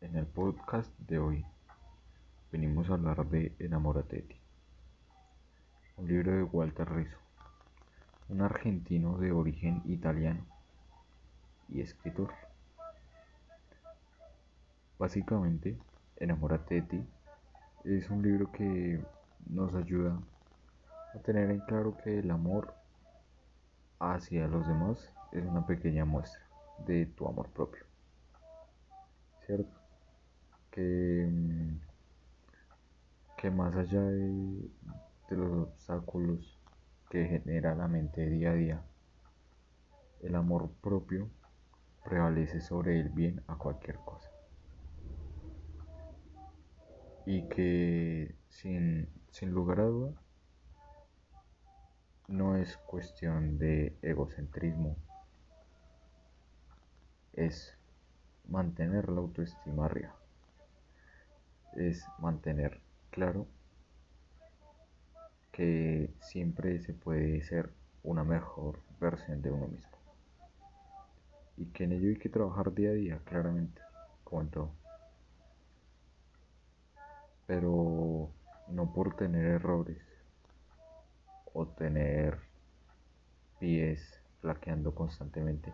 En el podcast de hoy venimos a hablar de Enamorate un libro de Walter Rizzo, un argentino de origen italiano y escritor. Básicamente, Enamorate es un libro que nos ayuda a tener en claro que el amor hacia los demás es una pequeña muestra de tu amor propio. ¿Cierto? Que, que más allá de, los obstáculos que genera la mente día a día, el amor propio prevalece sobre el bien a cualquier cosa. Y que sin, sin lugar a duda no es cuestión de egocentrismo, es mantener la autoestima arriba, es mantener claro que siempre se puede ser una mejor versión de uno mismo y que en ello hay que trabajar día a día, claramente, como en todo. Pero no por tener errores o tener pies flaqueando constantemente.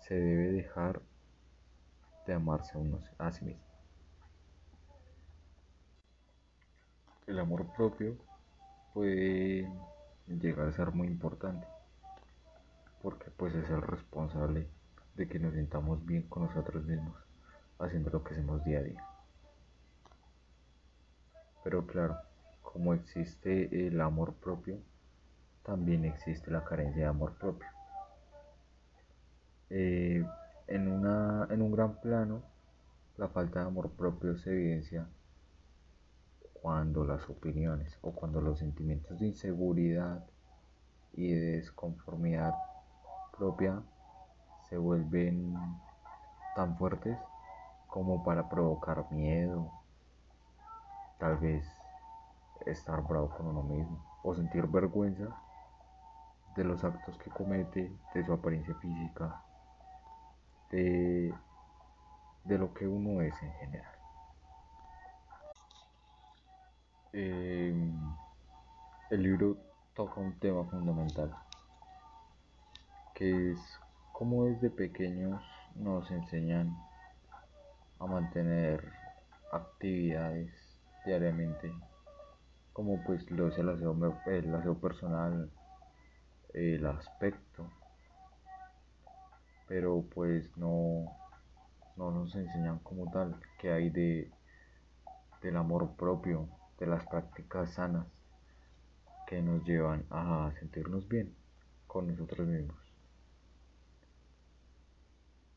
Se debe dejar de amarse a, uno, a sí mismo. El amor propio puede llegar a ser muy importante porque pues es el responsable de que nos sintamos bien con nosotros mismos haciendo lo que hacemos día a día. Pero claro, como existe el amor propio, también existe la carencia de amor propio. Eh, en, una, en un gran plano, la falta de amor propio se evidencia cuando las opiniones o cuando los sentimientos de inseguridad y de desconformidad propia se vuelven tan fuertes como para provocar miedo, tal vez estar bravo con uno mismo o sentir vergüenza de los actos que comete, de su apariencia física, de, de lo que uno es en general. Em, el libro toca un tema fundamental, que es cómo desde pequeños nos enseñan a mantener actividades diariamente como pues lo es el aseo, personal, el aspecto, pero pues no, no nos enseñan como tal que hay de, del amor propio, de las prácticas sanas que nos llevan a sentirnos bien con nosotros mismos.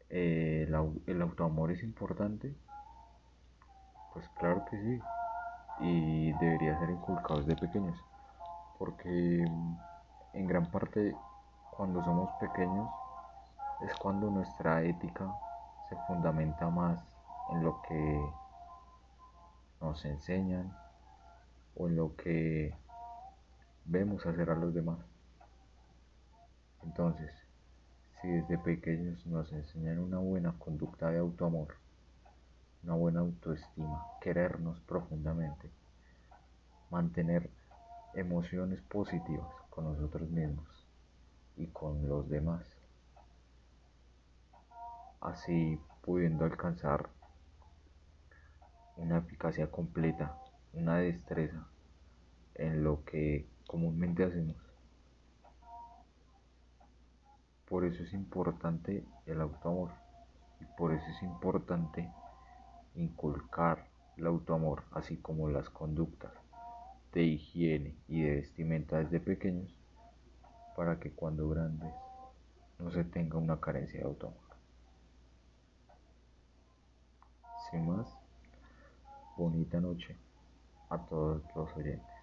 ¿El, el autoamor es importante? Pues claro que sí y debería ser inculcado desde pequeños, porque mm, en gran parte cuando somos pequeños es cuando nuestra ética se fundamenta más en lo que nos enseñan o en lo que vemos hacer a los demás. Entonces, si desde pequeños nos enseñan una buena conducta de autoamor, una buena autoestima, querernos profundamente, mantener emociones positivas con nosotros mismos y con los demás, así pudiendo alcanzar una eficacia completa, una destreza en lo que comúnmente hacemos. Por eso es importante el autoamor y por eso es importante inculcar el autoamor, así como las conductas de higiene y de vestimenta desde pequeños, para que cuando grandes no se tenga una carencia de autoamor. Sin más, bonita noche a todos los oyentes.